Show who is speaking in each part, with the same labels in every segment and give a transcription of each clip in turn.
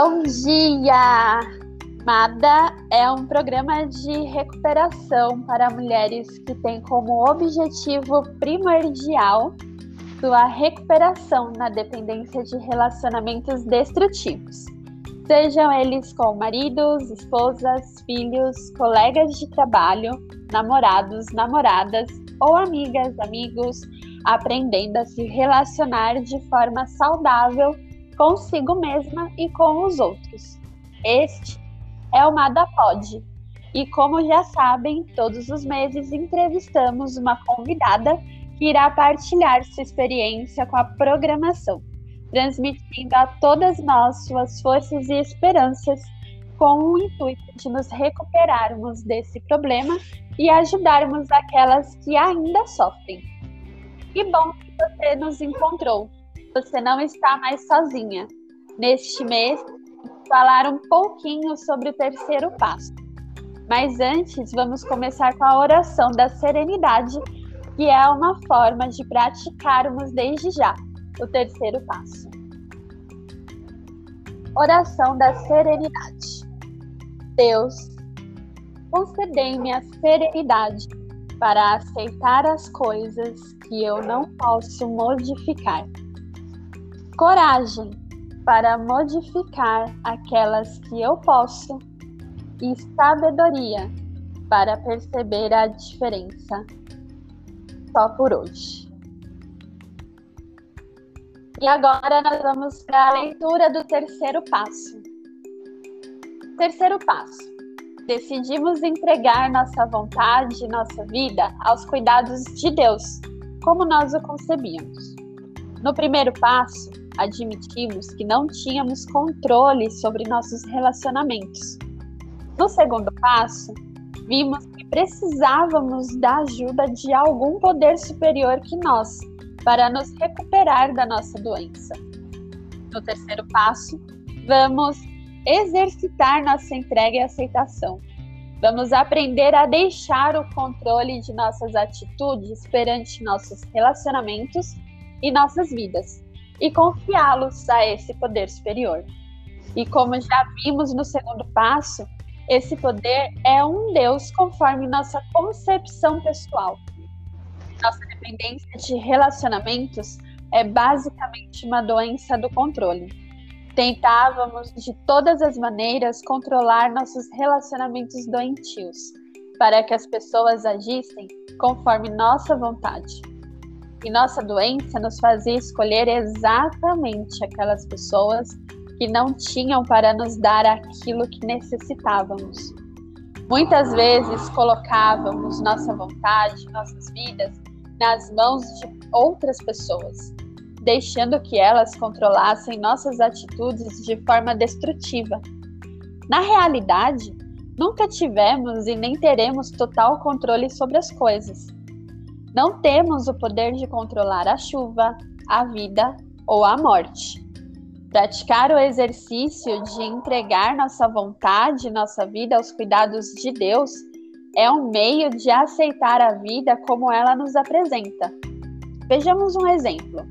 Speaker 1: Bom dia! MADA é um programa de recuperação para mulheres que tem como objetivo primordial sua recuperação na dependência de relacionamentos destrutivos, sejam eles com maridos, esposas, filhos, colegas de trabalho, namorados, namoradas ou amigas, amigos, aprendendo a se relacionar de forma saudável consigo mesma e com os outros. Este é o MadaPod. E como já sabem, todos os meses entrevistamos uma convidada que irá partilhar sua experiência com a programação, transmitindo a todas nós suas forças e esperanças com o intuito de nos recuperarmos desse problema e ajudarmos aquelas que ainda sofrem. Que bom que você nos encontrou. Você não está mais sozinha. Neste mês, falar um pouquinho sobre o terceiro passo. Mas antes, vamos começar com a oração da serenidade, que é uma forma de praticarmos desde já o terceiro passo. Oração da serenidade. Deus, concedei-me a serenidade para aceitar as coisas que eu não posso modificar. Coragem para modificar aquelas que eu posso e sabedoria para perceber a diferença. Só por hoje. E agora nós vamos para a leitura do terceiro passo. Terceiro passo. Decidimos entregar nossa vontade, nossa vida aos cuidados de Deus, como nós o concebíamos. No primeiro passo, admitimos que não tínhamos controle sobre nossos relacionamentos. No segundo passo, vimos que precisávamos da ajuda de algum poder superior que nós para nos recuperar da nossa doença. No terceiro passo, vamos exercitar nossa entrega e aceitação. Vamos aprender a deixar o controle de nossas atitudes perante nossos relacionamentos e nossas vidas e confiá-los a esse poder superior. E como já vimos no segundo passo, esse poder é um Deus conforme nossa concepção pessoal. Nossa dependência de relacionamentos é basicamente uma doença do controle. Tentávamos de todas as maneiras controlar nossos relacionamentos doentios, para que as pessoas agissem conforme nossa vontade. E nossa doença nos fazia escolher exatamente aquelas pessoas que não tinham para nos dar aquilo que necessitávamos. Muitas vezes colocávamos nossa vontade, nossas vidas nas mãos de outras pessoas, deixando que elas controlassem nossas atitudes de forma destrutiva. Na realidade, nunca tivemos e nem teremos total controle sobre as coisas não temos o poder de controlar a chuva, a vida ou a morte. Praticar o exercício de entregar nossa vontade, nossa vida aos cuidados de Deus é um meio de aceitar a vida como ela nos apresenta. Vejamos um exemplo.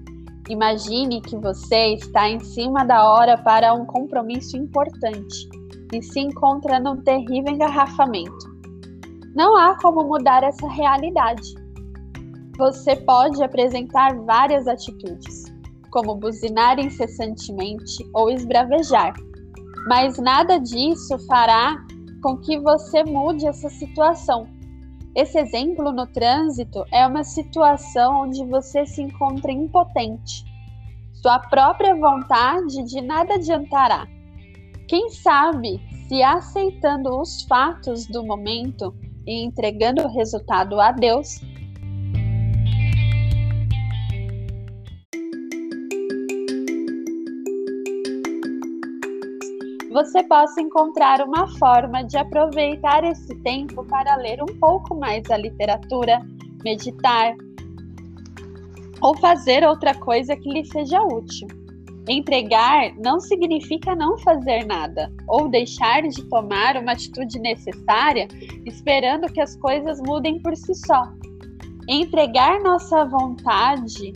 Speaker 1: Imagine que você está em cima da hora para um compromisso importante e se encontra num terrível engarrafamento. Não há como mudar essa realidade você pode apresentar várias atitudes, como buzinar incessantemente ou esbravejar, mas nada disso fará com que você mude essa situação. Esse exemplo no trânsito é uma situação onde você se encontra impotente. Sua própria vontade de nada adiantará. Quem sabe se aceitando os fatos do momento e entregando o resultado a Deus, você possa encontrar uma forma de aproveitar esse tempo para ler um pouco mais a literatura, meditar ou fazer outra coisa que lhe seja útil. Entregar não significa não fazer nada ou deixar de tomar uma atitude necessária esperando que as coisas mudem por si só. Entregar nossa vontade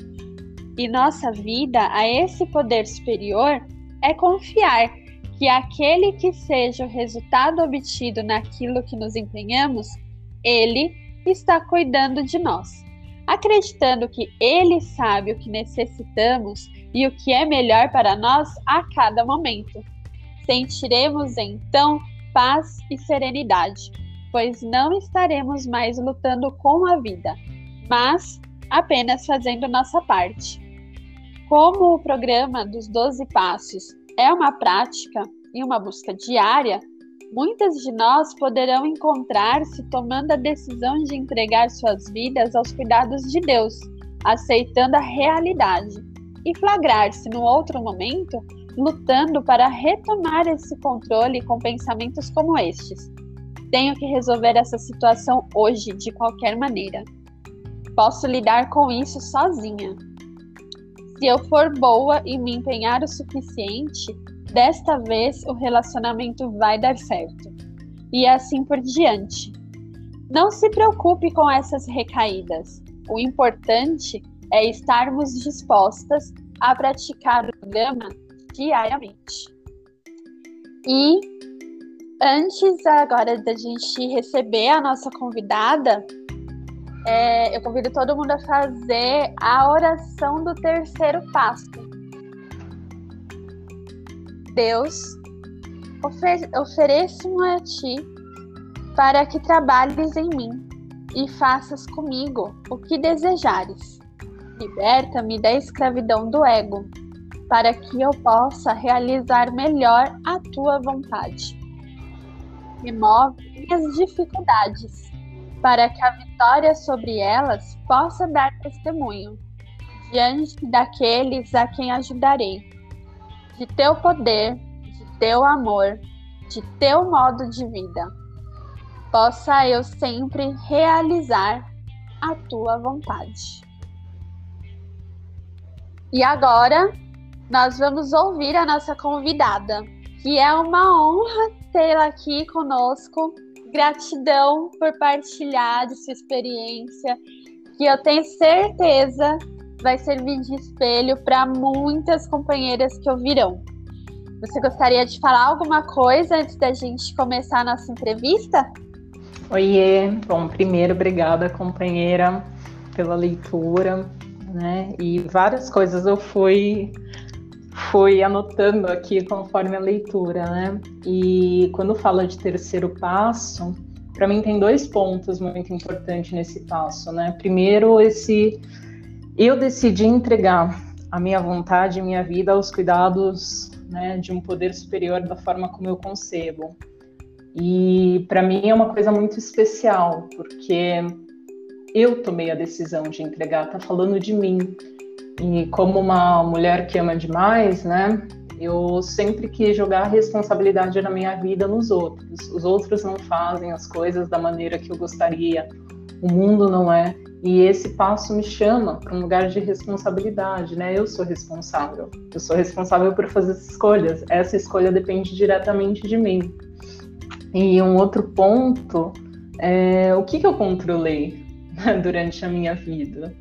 Speaker 1: e nossa vida a esse poder superior é confiar que aquele que seja o resultado obtido naquilo que nos empenhamos, ele está cuidando de nós, acreditando que ele sabe o que necessitamos e o que é melhor para nós a cada momento. Sentiremos então paz e serenidade, pois não estaremos mais lutando com a vida, mas apenas fazendo nossa parte. Como o programa dos 12 Passos é uma prática e uma busca diária, muitas de nós poderão encontrar-se tomando a decisão de entregar suas vidas aos cuidados de Deus, aceitando a realidade, e flagrar-se no outro momento lutando para retomar esse controle com pensamentos como estes. Tenho que resolver essa situação hoje de qualquer maneira. Posso lidar com isso sozinha. Se eu for boa e me empenhar o suficiente, desta vez o relacionamento vai dar certo. E assim por diante. Não se preocupe com essas recaídas. O importante é estarmos dispostas a praticar o programa diariamente. E antes agora da gente receber a nossa convidada, é, eu convido todo mundo a fazer a oração do terceiro passo. Deus, ofer ofereço-me a ti para que trabalhes em mim e faças comigo o que desejares. Liberta-me da escravidão do ego para que eu possa realizar melhor a tua vontade. Remove minhas dificuldades, para que a vitória sobre elas possa dar testemunho diante daqueles a quem ajudarei. De teu poder, de teu amor, de teu modo de vida, possa eu sempre realizar a tua vontade. E agora nós vamos ouvir a nossa convidada, que é uma honra tê-la aqui conosco. Gratidão por partilhar de sua experiência, que eu tenho certeza vai servir de espelho para muitas companheiras que ouvirão. Você gostaria de falar alguma coisa antes da gente começar a nossa entrevista?
Speaker 2: Oiê, bom, primeiro, obrigada, companheira, pela leitura, né? E várias coisas eu fui fui anotando aqui conforme a leitura, né? E quando fala de terceiro passo, para mim tem dois pontos muito importantes nesse passo, né? Primeiro, esse eu decidi entregar a minha vontade, a minha vida aos cuidados, né, de um poder superior da forma como eu concebo. E para mim é uma coisa muito especial, porque eu tomei a decisão de entregar, tá falando de mim. E como uma mulher que ama demais, né? Eu sempre quis jogar a responsabilidade da minha vida nos outros. Os outros não fazem as coisas da maneira que eu gostaria. O mundo não é. E esse passo me chama para um lugar de responsabilidade, né? Eu sou responsável. Eu sou responsável por fazer as escolhas. Essa escolha depende diretamente de mim. E um outro ponto é o que, que eu controlei durante a minha vida.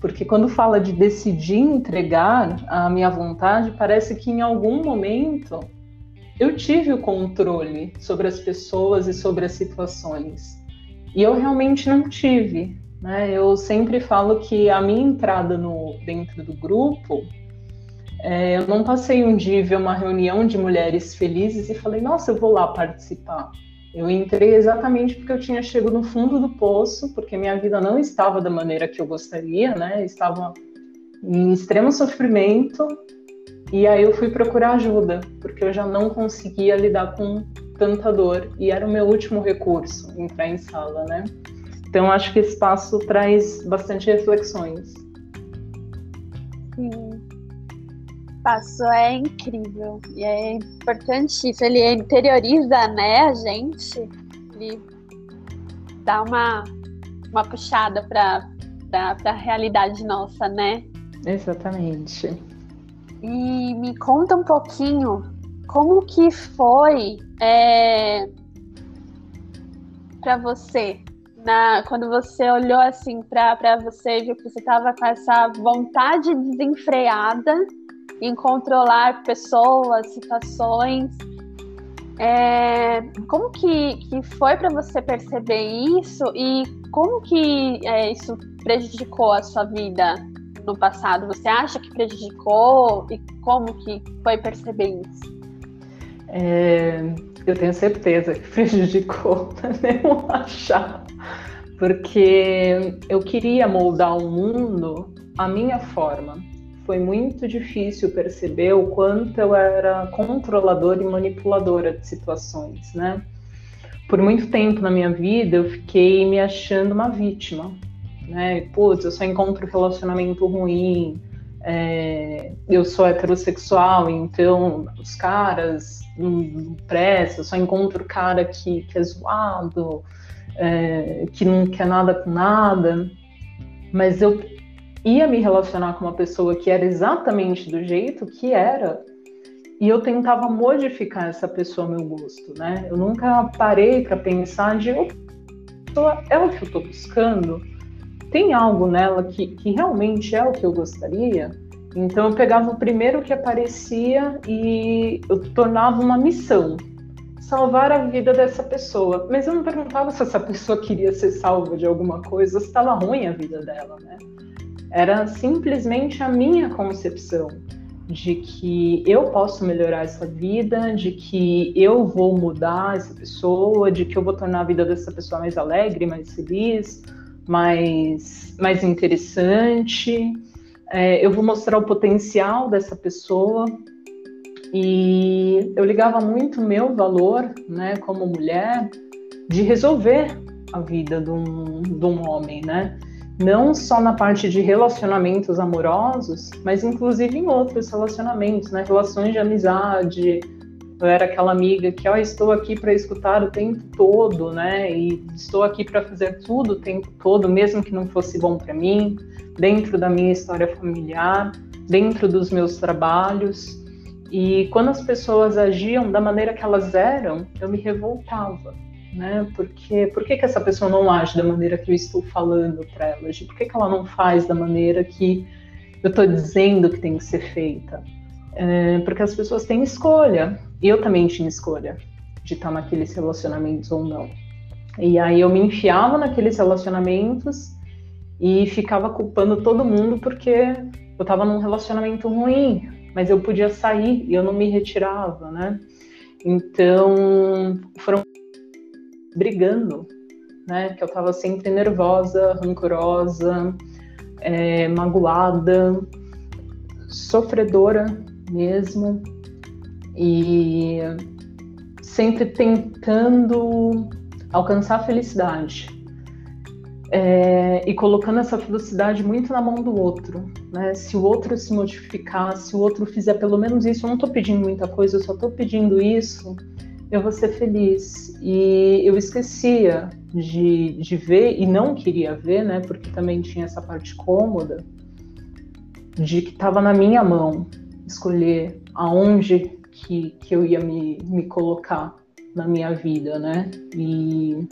Speaker 2: Porque quando fala de decidir entregar a minha vontade, parece que em algum momento eu tive o controle sobre as pessoas e sobre as situações. E eu realmente não tive. Né? Eu sempre falo que a minha entrada no, dentro do grupo, é, eu não passei um dia ver uma reunião de mulheres felizes e falei, nossa, eu vou lá participar. Eu entrei exatamente porque eu tinha chegado no fundo do poço, porque minha vida não estava da maneira que eu gostaria, né? Estava em extremo sofrimento. E aí eu fui procurar ajuda, porque eu já não conseguia lidar com tanta dor e era o meu último recurso entrar em sala, né? Então acho que esse espaço traz bastante reflexões.
Speaker 1: Sim passo é incrível e é importante isso. Ele interioriza, né, a gente. Ele dá uma, uma puxada para a realidade nossa, né?
Speaker 2: Exatamente.
Speaker 1: E me conta um pouquinho como que foi é, para você na, quando você olhou assim para você viu que você estava com essa vontade desenfreada em controlar pessoas, situações. É, como que, que foi para você perceber isso e como que é, isso prejudicou a sua vida no passado? Você acha que prejudicou e como que foi perceber isso?
Speaker 2: É, eu tenho certeza que prejudicou, não achar, porque eu queria moldar o mundo à minha forma. Foi muito difícil perceber o quanto eu era controladora e manipuladora de situações, né? Por muito tempo na minha vida eu fiquei me achando uma vítima, né? Putz, eu só encontro relacionamento ruim, é, eu sou heterossexual, então os caras não prestam, só encontro cara que, que é zoado, é, que não quer nada com nada. Mas eu ia me relacionar com uma pessoa que era exatamente do jeito que era, e eu tentava modificar essa pessoa ao meu gosto, né? Eu nunca parei para pensar de, é o que eu estou buscando? tem algo nela que, que realmente é o que eu gostaria? Então eu pegava o primeiro que aparecia e eu tornava uma missão salvar a vida dessa pessoa. Mas eu não perguntava se essa pessoa queria ser salva de alguma coisa, se estava ruim a vida dela, né? Era simplesmente a minha concepção de que eu posso melhorar essa vida, de que eu vou mudar essa pessoa, de que eu vou tornar a vida dessa pessoa mais alegre, mais feliz, mais, mais interessante. É, eu vou mostrar o potencial dessa pessoa. E eu ligava muito meu valor, né, como mulher, de resolver a vida de um, de um homem, né? Não só na parte de relacionamentos amorosos, mas inclusive em outros relacionamentos, né? Relações de amizade, eu era aquela amiga que, ó, estou aqui para escutar o tempo todo, né? E estou aqui para fazer tudo o tempo todo, mesmo que não fosse bom para mim, dentro da minha história familiar, dentro dos meus trabalhos. E quando as pessoas agiam da maneira que elas eram, eu me revoltava, né? Porque por que, que essa pessoa não age da maneira que eu estou falando para ela? Por que, que ela não faz da maneira que eu estou dizendo que tem que ser feita? É, porque as pessoas têm escolha. Eu também tinha escolha de estar naqueles relacionamentos ou não. E aí eu me enfiava naqueles relacionamentos e ficava culpando todo mundo porque eu estava num relacionamento ruim, mas eu podia sair e eu não me retirava, né? Então foram brigando, né? Que eu estava sempre nervosa, rancorosa, é, magoada, sofredora mesmo e sempre tentando alcançar a felicidade é, e colocando essa felicidade muito na mão do outro. Né? Se o outro se modificar, se o outro fizer pelo menos isso, eu não estou pedindo muita coisa, eu só estou pedindo isso, eu vou ser feliz. E eu esquecia de, de ver, e não queria ver, né? porque também tinha essa parte cômoda, de que estava na minha mão escolher aonde que, que eu ia me, me colocar na minha vida, né? E,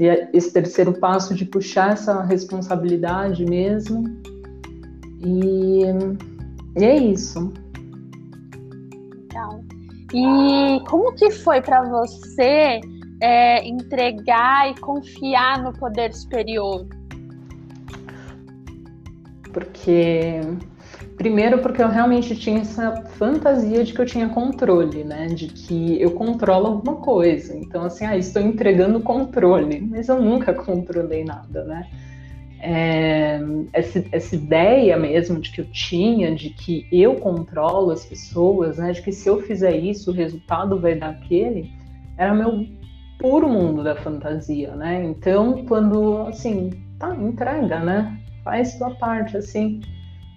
Speaker 2: e esse terceiro passo de puxar essa responsabilidade mesmo. E, e é isso.
Speaker 1: Legal. E como que foi para você é, entregar e confiar no poder superior?
Speaker 2: Porque Primeiro porque eu realmente tinha essa fantasia de que eu tinha controle, né? De que eu controlo alguma coisa. Então, assim, ah, estou entregando controle, mas eu nunca controlei nada, né? É, essa, essa, ideia mesmo de que eu tinha, de que eu controlo as pessoas, né? De que se eu fizer isso, o resultado vai dar aquele, era meu puro mundo da fantasia, né? Então, quando, assim, tá, entrega, né? Faz tua parte, assim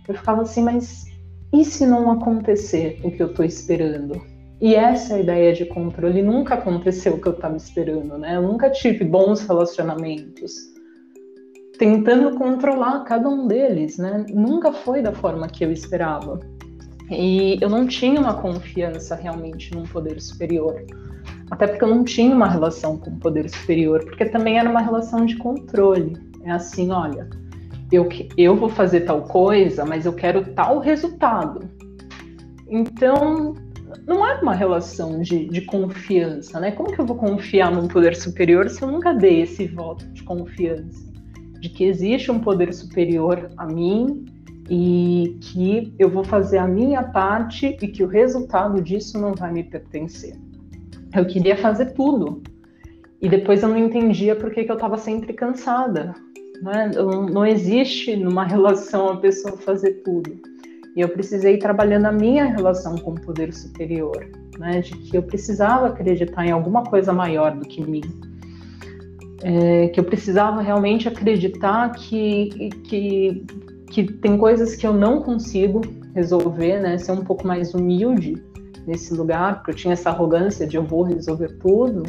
Speaker 2: eu ficava assim, mas e se não acontecer o que eu estou esperando? E essa é ideia de controle nunca aconteceu o que eu estava esperando, né? Eu nunca tive bons relacionamentos tentando controlar cada um deles, né? Nunca foi da forma que eu esperava. E eu não tinha uma confiança realmente num poder superior. Até porque eu não tinha uma relação com o poder superior, porque também era uma relação de controle. É assim, olha, eu, eu vou fazer tal coisa, mas eu quero tal resultado. Então, não é uma relação de, de confiança, né? Como que eu vou confiar num poder superior se eu nunca dei esse voto de confiança? De que existe um poder superior a mim e que eu vou fazer a minha parte e que o resultado disso não vai me pertencer. Eu queria fazer tudo. E depois eu não entendia por que, que eu estava sempre cansada. Né? Não, não existe numa relação a pessoa fazer tudo. E eu precisei ir trabalhando a minha relação com o poder superior, né? De que eu precisava acreditar em alguma coisa maior do que mim. É, que eu precisava realmente acreditar que, que, que tem coisas que eu não consigo resolver, né? Ser um pouco mais humilde nesse lugar, porque eu tinha essa arrogância de eu vou resolver tudo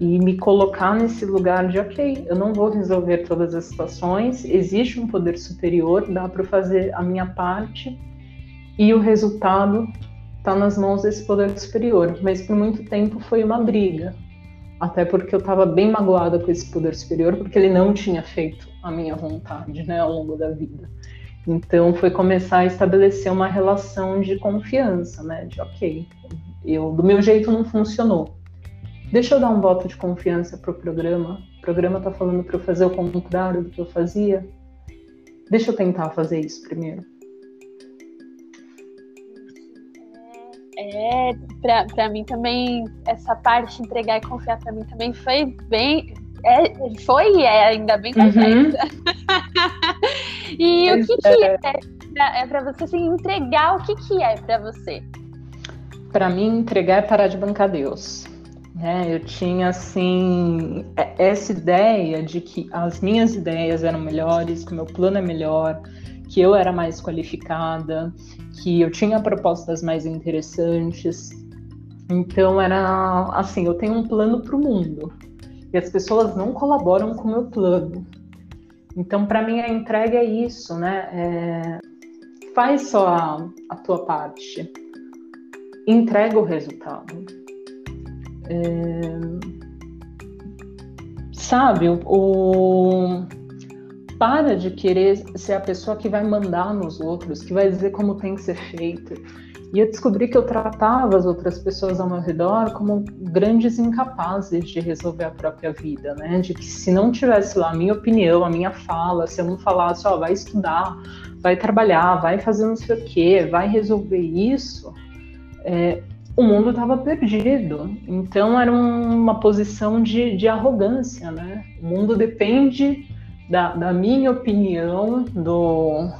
Speaker 2: e me colocar nesse lugar de ok, eu não vou resolver todas as situações, existe um poder superior, dá para fazer a minha parte e o resultado está nas mãos desse poder superior. Mas por muito tempo foi uma briga, até porque eu estava bem magoada com esse poder superior, porque ele não tinha feito a minha vontade, né, ao longo da vida. Então foi começar a estabelecer uma relação de confiança, né, de ok, eu do meu jeito não funcionou Deixa eu dar um voto de confiança pro programa. O programa tá falando para eu fazer o contrário do que eu fazia. Deixa eu tentar fazer isso primeiro.
Speaker 1: É, é para mim também, essa parte de entregar e confiar para mim também foi bem. É, foi e é ainda bem complexa. Uhum. e o que, que é, é para você assim, entregar? O que, que é para você?
Speaker 2: Para mim, entregar é parar de bancar Deus. É, eu tinha assim é, essa ideia de que as minhas ideias eram melhores, que o meu plano é melhor, que eu era mais qualificada, que eu tinha propostas mais interessantes. Então era assim, eu tenho um plano para o mundo e as pessoas não colaboram com o meu plano. Então para mim a entrega é isso, né? É, faz só a, a tua parte, entrega o resultado. É... Sabe, o, o, para de querer ser a pessoa que vai mandar nos outros, que vai dizer como tem que ser feito. E eu descobri que eu tratava as outras pessoas ao meu redor como grandes incapazes de resolver a própria vida, né? De que se não tivesse lá a minha opinião, a minha fala, se eu não falasse, ó, vai estudar, vai trabalhar, vai fazer não sei o quê, vai resolver isso, é, o mundo estava perdido. Então era um, uma posição de, de, arrogância, né? O mundo depende da, da minha opinião, do,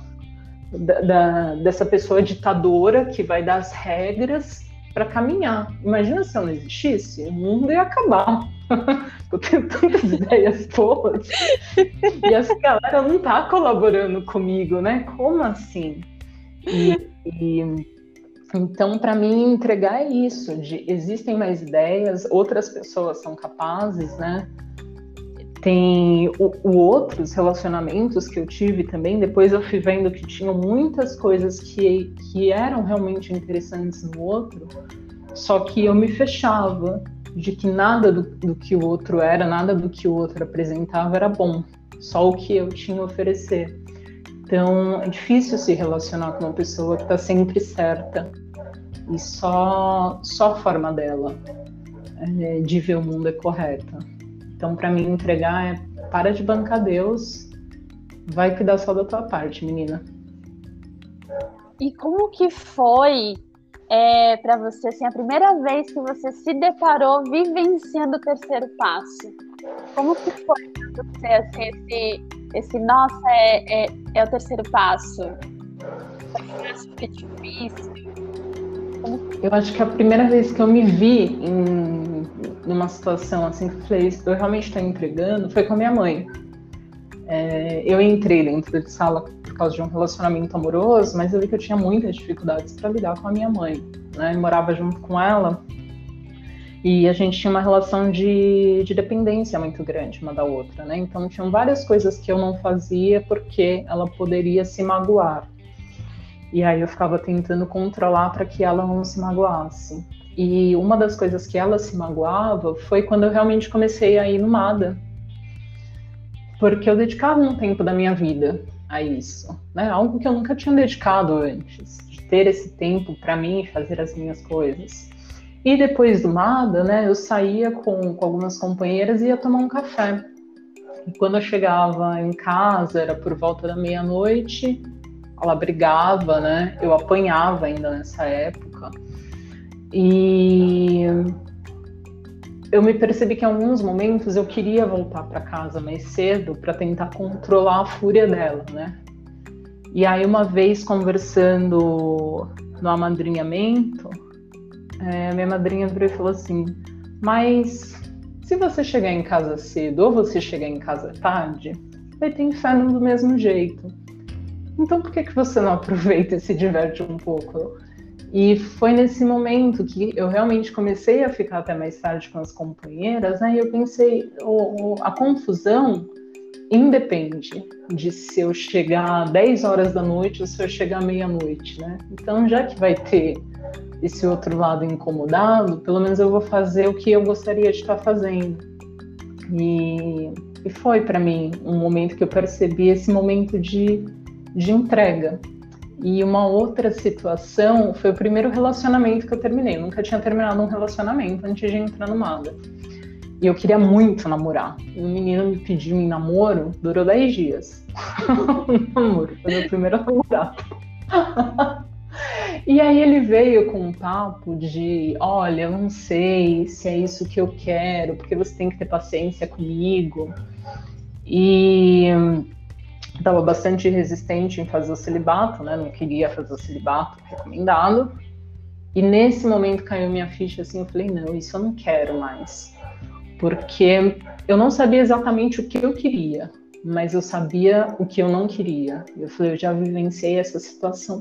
Speaker 2: da, da, dessa pessoa ditadora que vai dar as regras para caminhar. Imagina se eu não existisse, o mundo ia acabar. eu tenho tantas ideias boas e essa galera não está colaborando comigo, né? Como assim? e, e então, para mim, entregar é isso, de existem mais ideias, outras pessoas são capazes, né? Tem o, o, outros relacionamentos que eu tive também, depois eu fui vendo que tinham muitas coisas que, que eram realmente interessantes no outro, só que eu me fechava de que nada do, do que o outro era, nada do que o outro apresentava era bom, só o que eu tinha a oferecer. Então, é difícil se relacionar com uma pessoa que está sempre certa e só, só a forma dela é, de ver o mundo é correta. Então, para mim, entregar é para de bancar Deus, vai cuidar só da tua parte, menina.
Speaker 1: E como que foi é, para você, assim, a primeira vez que você se deparou vivenciando o terceiro passo? Como que foi para você, assim, esse, esse nossa, é, é, é o terceiro passo? Foi fácil, foi difícil?
Speaker 2: Eu acho que a primeira vez que eu me vi em numa situação assim que eu falei, eu realmente estou entregando, foi com a minha mãe. É, eu entrei dentro de sala por causa de um relacionamento amoroso, mas eu vi que eu tinha muitas dificuldades para lidar com a minha mãe. Né? Eu morava junto com ela e a gente tinha uma relação de, de dependência muito grande uma da outra, né? Então tinham várias coisas que eu não fazia porque ela poderia se magoar. E aí eu ficava tentando controlar para que ela não se magoasse. E uma das coisas que ela se magoava foi quando eu realmente comecei a ir no MADA. Porque eu dedicava um tempo da minha vida a isso, né? Algo que eu nunca tinha dedicado antes, de ter esse tempo para mim fazer as minhas coisas. E depois do nada, né, eu saía com, com algumas companheiras e ia tomar um café. E quando eu chegava em casa, era por volta da meia-noite, ela brigava, né? Eu apanhava ainda nessa época. E eu me percebi que em alguns momentos eu queria voltar para casa mais cedo para tentar controlar a fúria dela, né? E aí uma vez conversando no amadrinhamento, é, minha madrinha virou e falou assim: Mas se você chegar em casa cedo ou você chegar em casa tarde, vai ter inferno do mesmo jeito. Então por que, que você não aproveita e se diverte um pouco? E foi nesse momento que eu realmente comecei a ficar até mais tarde com as companheiras, né? E eu pensei, o, o, a confusão independe de se eu chegar 10 horas da noite ou se eu chegar meia-noite, né? Então, já que vai ter esse outro lado incomodado, pelo menos eu vou fazer o que eu gostaria de estar fazendo. E, e foi para mim um momento que eu percebi esse momento de, de entrega, e uma outra situação foi o primeiro relacionamento que eu terminei. Eu nunca tinha terminado um relacionamento antes de entrar no MADA. E eu queria muito namorar. E o menino me pediu em namoro, durou 10 dias. namoro, foi meu primeiro namorado. e aí ele veio com um papo de: olha, eu não sei se é isso que eu quero, porque você tem que ter paciência comigo. E estava bastante resistente em fazer o celibato, né? Não queria fazer o celibato recomendado. E nesse momento caiu minha ficha assim, eu falei, não, isso eu não quero mais. Porque eu não sabia exatamente o que eu queria, mas eu sabia o que eu não queria. Eu falei, eu já vivenciei essa situação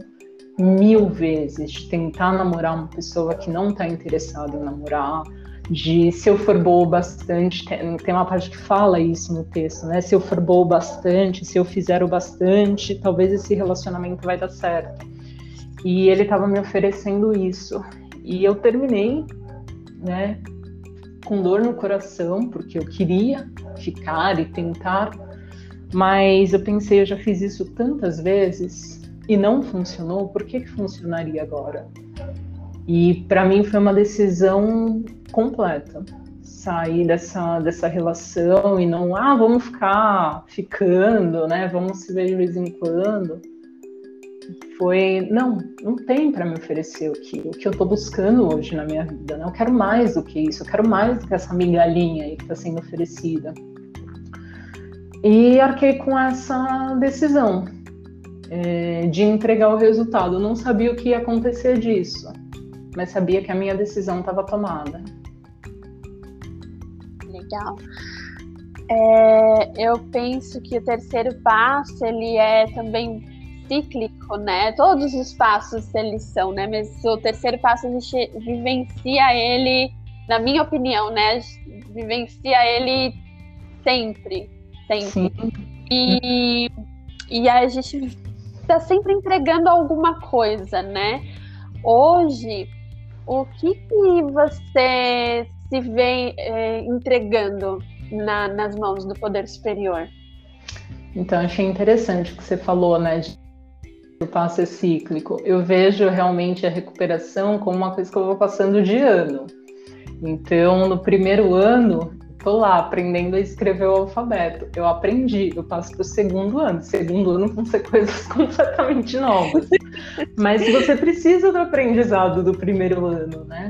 Speaker 2: mil vezes, de tentar namorar uma pessoa que não está interessada em namorar, de se eu for boa bastante, tem, tem uma parte que fala isso no texto, né? Se eu for boa bastante, se eu fizer o bastante, talvez esse relacionamento vai dar certo. E ele estava me oferecendo isso. E eu terminei, né, com dor no coração, porque eu queria ficar e tentar, mas eu pensei, eu já fiz isso tantas vezes e não funcionou, por que, que funcionaria agora? E para mim foi uma decisão completa. Sair dessa, dessa relação e não, ah, vamos ficar ficando, né? Vamos se ver de vez em quando. Foi, não, não tem para me oferecer o que, o que eu estou buscando hoje na minha vida. Né? Eu quero mais do que isso, eu quero mais do que essa migalhinha aí que está sendo oferecida. E arquei com essa decisão é, de entregar o resultado. Eu não sabia o que ia acontecer disso mas sabia que a minha decisão estava tomada.
Speaker 1: Legal. É, eu penso que o terceiro passo ele é também cíclico, né? Todos os passos eles são, né? Mas o terceiro passo a gente vivencia ele, na minha opinião, né? Vivencia ele sempre, sempre. Sim. E, e a gente está sempre entregando alguma coisa, né? Hoje o que, que você se vê é, entregando na, nas mãos do poder superior?
Speaker 2: Então, achei interessante o que você falou, né? O passo é cíclico. Eu vejo realmente a recuperação como uma coisa que eu vou passando de ano. Então, no primeiro ano, estou lá aprendendo a escrever o alfabeto. Eu aprendi, eu passo para o segundo ano. Segundo ano vão ser coisas completamente novas. Mas você precisa do aprendizado do primeiro ano, né?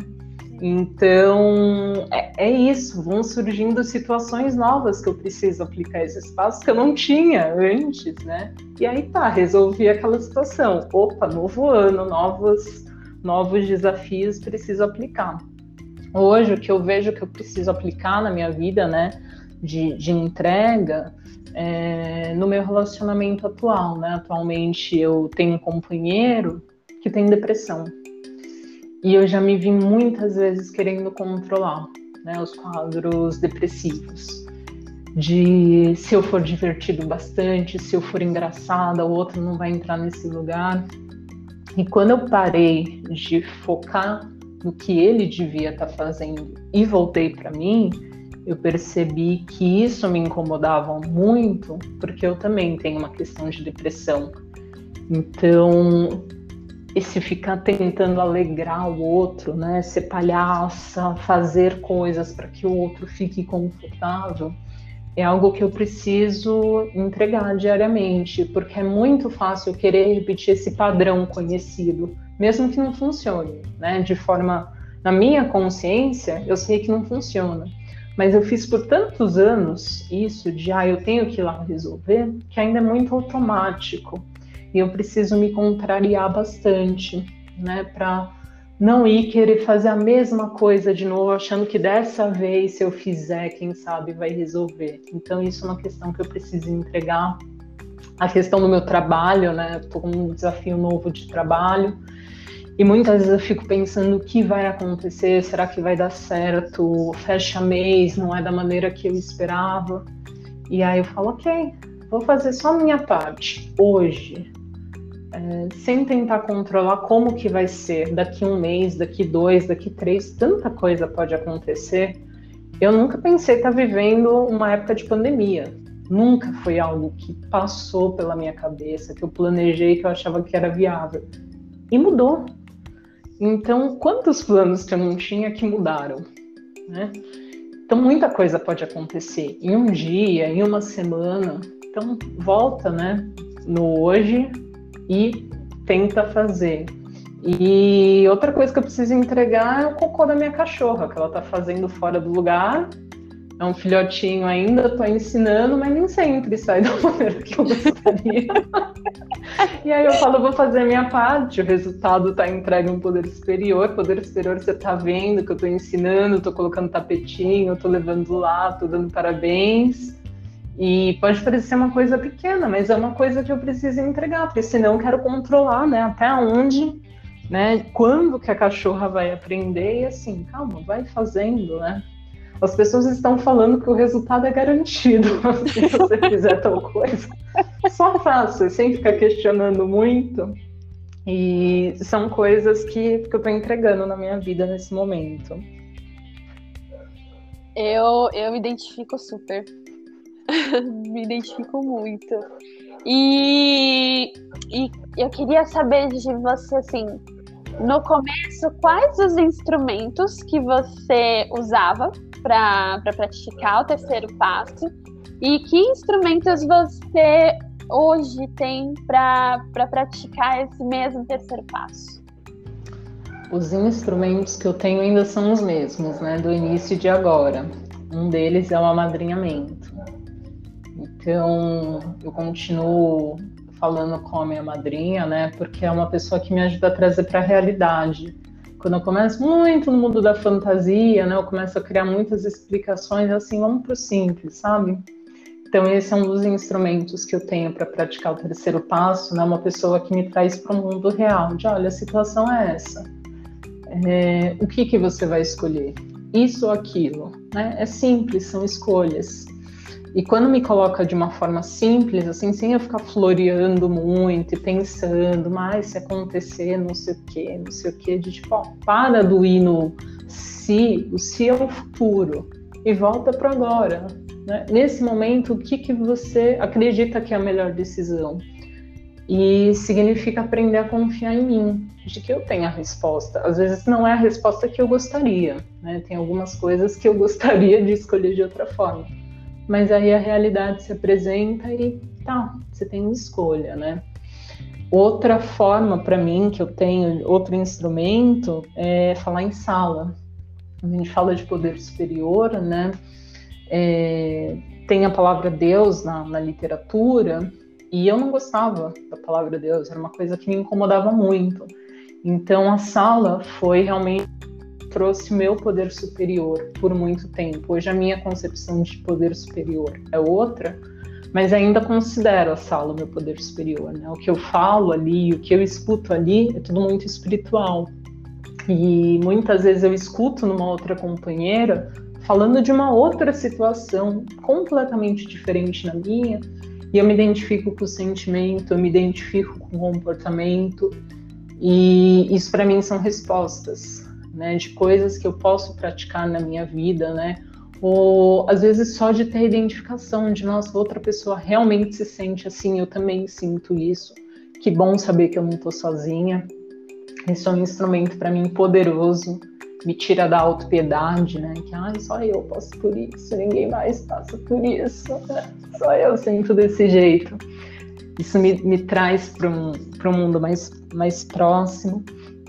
Speaker 2: Então, é, é, isso, vão surgindo situações novas que eu preciso aplicar esses passos que eu não tinha antes, né? E aí tá, resolvi aquela situação. Opa, novo ano, novos, novos desafios, preciso aplicar hoje o que eu vejo que eu preciso aplicar na minha vida, né, de, de entrega, é, no meu relacionamento atual, né? Atualmente eu tenho um companheiro que tem depressão e eu já me vi muitas vezes querendo controlar, né, os quadros depressivos. De se eu for divertido bastante, se eu for engraçada, o outro não vai entrar nesse lugar. E quando eu parei de focar no que ele devia estar tá fazendo e voltei para mim, eu percebi que isso me incomodava muito, porque eu também tenho uma questão de depressão. Então, esse ficar tentando alegrar o outro, né? Ser palhaça, fazer coisas para que o outro fique confortável, é algo que eu preciso entregar diariamente, porque é muito fácil querer repetir esse padrão conhecido, mesmo que não funcione, né? De forma, na minha consciência, eu sei que não funciona. Mas eu fiz por tantos anos isso de, ah, eu tenho que ir lá resolver, que ainda é muito automático e eu preciso me contrariar bastante, né, para não ir querer fazer a mesma coisa de novo, achando que dessa vez, se eu fizer, quem sabe vai resolver. Então, isso é uma questão que eu preciso entregar. A questão do meu trabalho, né? Estou com um desafio novo de trabalho. E muitas vezes eu fico pensando o que vai acontecer, será que vai dar certo? Fecha mês, não é da maneira que eu esperava. E aí eu falo, ok, vou fazer só a minha parte hoje, é, sem tentar controlar como que vai ser daqui um mês, daqui dois, daqui três, tanta coisa pode acontecer. Eu nunca pensei estar vivendo uma época de pandemia. Nunca foi algo que passou pela minha cabeça, que eu planejei, que eu achava que era viável. E mudou. Então, quantos planos que eu não tinha que mudaram? Né? Então, muita coisa pode acontecer em um dia, em uma semana. Então, volta, né? No hoje, e tenta fazer. E outra coisa que eu preciso entregar é o cocô da minha cachorra, que ela tá fazendo fora do lugar. É um filhotinho ainda, tô ensinando, mas nem sempre sai da maneira que eu gostaria. e aí eu falo, vou fazer a minha parte, o resultado tá entregue um poder superior. Poder superior você tá vendo que eu tô ensinando, tô colocando tapetinho, tô levando lá, tô dando parabéns. E pode parecer uma coisa pequena, mas é uma coisa que eu preciso entregar, porque senão eu quero controlar, né? Até onde, né? Quando que a cachorra vai aprender e assim, calma, vai fazendo, né? As pessoas estão falando que o resultado é garantido se você fizer tal coisa. Só faça, sem ficar questionando muito. E são coisas que, que eu estou entregando na minha vida nesse momento.
Speaker 1: Eu, eu me identifico super Me identifico muito. E, e eu queria saber de você, assim, no começo, quais os instrumentos que você usava para pra praticar o terceiro passo e que instrumentos você hoje tem para pra praticar esse mesmo terceiro passo?
Speaker 2: Os instrumentos que eu tenho ainda são os mesmos, né, do início de agora. Um deles é o amadrinhamento. Então, eu continuo falando com a minha madrinha, né? Porque é uma pessoa que me ajuda a trazer para a realidade. Quando eu começo muito no mundo da fantasia, né? Eu começo a criar muitas explicações, assim, vamos para o simples, sabe? Então, esse é um dos instrumentos que eu tenho para praticar o terceiro passo, né? Uma pessoa que me traz para o mundo real, de olha, a situação é essa. É, o que, que você vai escolher? Isso ou aquilo? Né? É simples, são escolhas. E quando me coloca de uma forma simples, assim, sem eu ficar floreando muito e pensando, mas se acontecer não sei o que, não sei o que, de tipo, ó, para do hino se, o se é o futuro e volta para agora. Né? Nesse momento, o que, que você acredita que é a melhor decisão? E significa aprender a confiar em mim, de que eu tenho a resposta. Às vezes não é a resposta que eu gostaria, né? Tem algumas coisas que eu gostaria de escolher de outra forma mas aí a realidade se apresenta e tá, você tem escolha, né? Outra forma para mim que eu tenho, outro instrumento, é falar em sala. A gente fala de poder superior, né? É, tem a palavra Deus na, na literatura e eu não gostava da palavra Deus, era uma coisa que me incomodava muito. Então a sala foi realmente trouxe meu poder superior por muito tempo. Hoje a minha concepção de poder superior é outra, mas ainda considero a sala meu poder superior. Né? O que eu falo ali, o que eu escuto ali é tudo muito espiritual. E muitas vezes eu escuto numa outra companheira falando de uma outra situação completamente diferente na minha, e eu me identifico com o sentimento, eu me identifico com o comportamento, e isso para mim são respostas né, de coisas que eu posso praticar na minha vida, né? Ou às vezes só de ter identificação de nossa, outra pessoa realmente se sente assim, eu também sinto isso. Que bom saber que eu não estou sozinha. Esse é um instrumento para mim poderoso, me tira da autopiedade, né? Que ah, só eu posso por isso, ninguém mais passa por isso, só eu sinto desse jeito. Isso me, me traz para um, um mundo mais, mais próximo.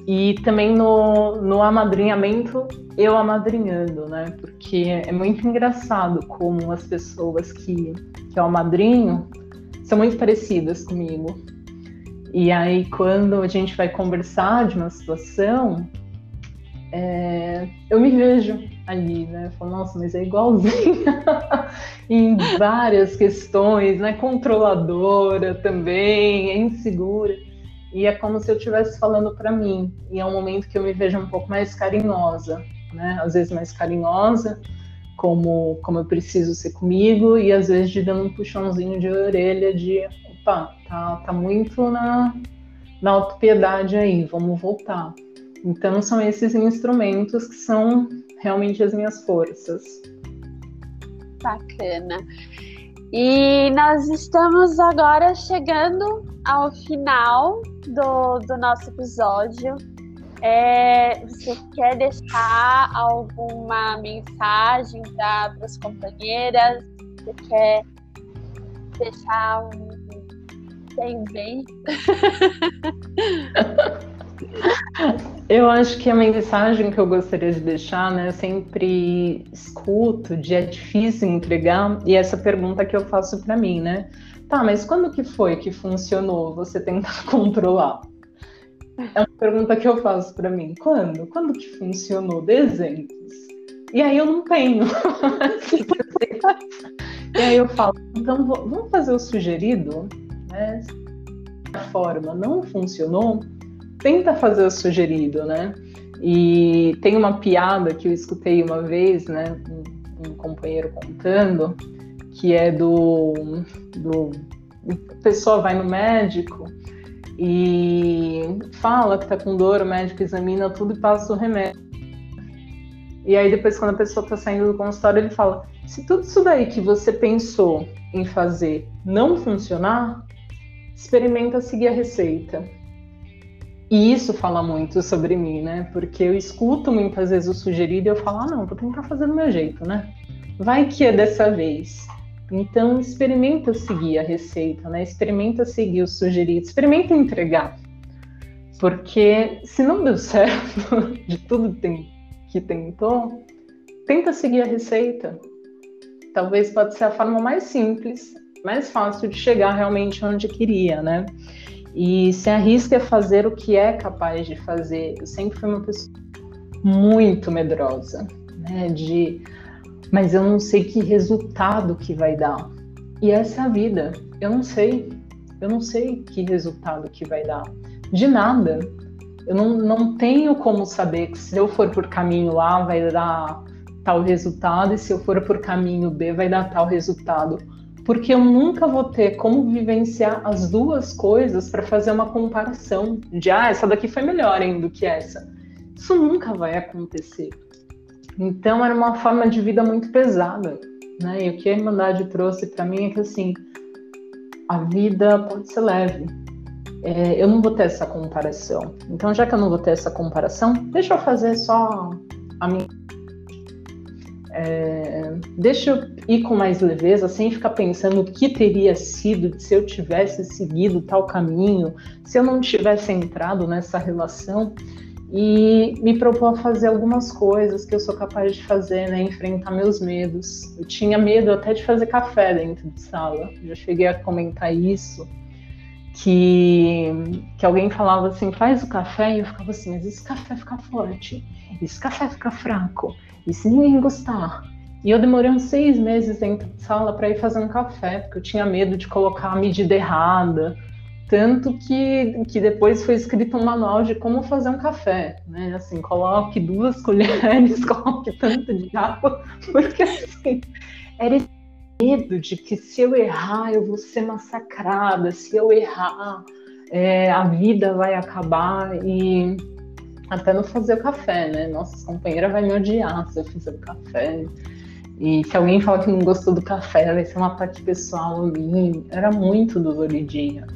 Speaker 2: E também no, no amadrinhamento, eu amadrinhando, né? Porque é muito engraçado como as pessoas que, que eu amadrinho são muito parecidas comigo. E aí, quando a gente vai conversar de uma situação, é, eu me vejo ali, né? Eu falo, nossa, mas é igualzinha em várias questões, né? Controladora também, é insegura. E é como se eu estivesse falando para mim. E é um momento que eu me vejo um pouco mais carinhosa, né? Às vezes mais carinhosa, como, como eu preciso ser comigo, e às vezes de dando um puxãozinho de orelha de, opa, tá, tá muito na, na autopiedade aí, vamos voltar. Então são esses instrumentos que são realmente as minhas forças.
Speaker 1: Bacana. E nós estamos agora chegando ao final do, do nosso episódio. É, você quer deixar alguma mensagem para as companheiras? Você quer deixar um bem bem?
Speaker 2: Eu acho que a mensagem que eu gostaria de deixar, né, eu sempre escuto de é difícil entregar, e essa pergunta que eu faço para mim, né? Tá, mas quando que foi que funcionou você tentar controlar? É uma pergunta que eu faço para mim. Quando? Quando que funcionou? Exemplos. E aí eu não tenho. e aí eu falo, então vamos fazer o sugerido, né? A forma não funcionou, tenta fazer o sugerido, né? E tem uma piada que eu escutei uma vez, né? Um, um companheiro contando, que é do, do. A pessoa vai no médico e fala que tá com dor, o médico examina tudo e passa o remédio. E aí depois, quando a pessoa tá saindo do consultório, ele fala: se tudo isso daí que você pensou em fazer não funcionar, experimenta seguir a receita. E isso fala muito sobre mim, né? Porque eu escuto muitas vezes o sugerido e eu falo, ah, não, vou tentar fazer do meu jeito, né? Vai que é dessa vez. Então, experimenta seguir a receita, né? Experimenta seguir o sugerido, experimenta entregar. Porque se não deu certo de tudo que tentou, tenta seguir a receita. Talvez pode ser a forma mais simples, mais fácil de chegar realmente onde queria, né? E se arrisca a fazer o que é capaz de fazer. Eu sempre fui uma pessoa muito medrosa, né? De, mas eu não sei que resultado que vai dar. E essa é a vida. Eu não sei. Eu não sei que resultado que vai dar. De nada. Eu não, não tenho como saber que se eu for por caminho A vai dar tal resultado e se eu for por caminho B vai dar tal resultado porque eu nunca vou ter como vivenciar as duas coisas para fazer uma comparação de ah, essa daqui foi melhor hein, do que essa. Isso nunca vai acontecer. Então era uma forma de vida muito pesada, né? E o que a Irmandade trouxe para mim é que assim, a vida pode ser leve. É, eu não vou ter essa comparação. Então, já que eu não vou ter essa comparação, deixa eu fazer só a minha é, deixa eu ir com mais leveza, sem ficar pensando o que teria sido se eu tivesse seguido tal caminho, se eu não tivesse entrado nessa relação e me propor a fazer algumas coisas que eu sou capaz de fazer, né? Enfrentar meus medos. Eu tinha medo até de fazer café dentro de sala. Já cheguei a comentar isso. Que, que alguém falava assim, faz o café, e eu ficava assim, mas esse café fica forte, esse café fica fraco, e se ninguém gostar? E eu demorei uns seis meses dentro de sala para ir fazer um café, porque eu tinha medo de colocar a medida errada. Tanto que, que depois foi escrito um manual de como fazer um café, né? Assim, coloque duas colheres, coloque tanto de água, porque assim, era esse medo de que se eu errar eu vou ser massacrada, se eu errar é, a vida vai acabar e até não fazer o café, né? Nossa, companheira vai me odiar se eu fizer o café. E se alguém fala que não gostou do café, vai ser uma parte pessoal ali. Era muito doloridinha.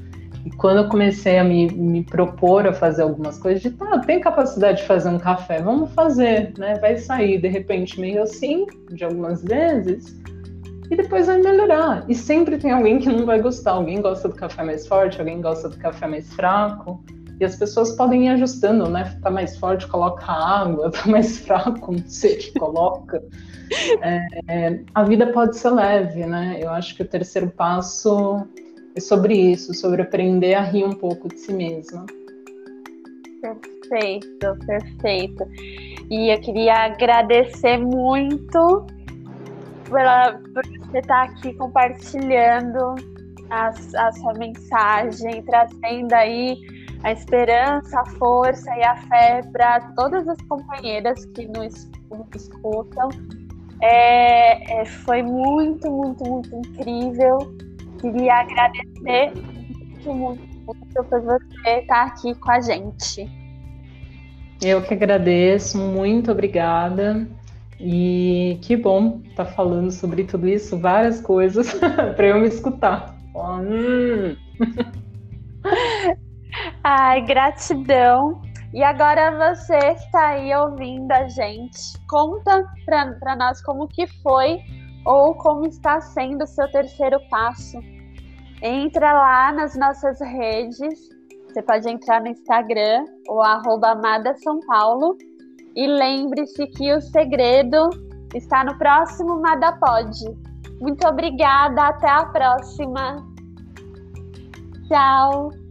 Speaker 2: E quando eu comecei a me, me propor a fazer algumas coisas, de tá, tem capacidade de fazer um café, vamos fazer, né? Vai sair de repente meio assim, de algumas vezes, e depois vai melhorar. E sempre tem alguém que não vai gostar. Alguém gosta do café mais forte, alguém gosta do café mais fraco. E as pessoas podem ir ajustando, né? Tá mais forte, coloca água, tá mais fraco, não sei, coloca. É, é, a vida pode ser leve, né? Eu acho que o terceiro passo é sobre isso, sobre aprender a rir um pouco de si mesma.
Speaker 1: Perfeito, perfeito. E eu queria agradecer muito pela, por você estar aqui compartilhando a, a sua mensagem, trazendo aí a esperança, a força e a fé para todas as companheiras que nos, nos escutam. É, é, foi muito, muito, muito incrível. Queria agradecer muito, muito, muito por você estar aqui com a gente.
Speaker 2: Eu que agradeço, muito obrigada. E que bom estar tá falando sobre tudo isso, várias coisas para eu me escutar. Hum.
Speaker 1: Ai, gratidão. E agora você que está aí ouvindo a gente, conta para nós como que foi ou como está sendo o seu terceiro passo. Entra lá nas nossas redes, você pode entrar no Instagram, o arroba Amada São Paulo, e lembre-se que o segredo está no próximo Madapod. Muito obrigada, até a próxima. Tchau!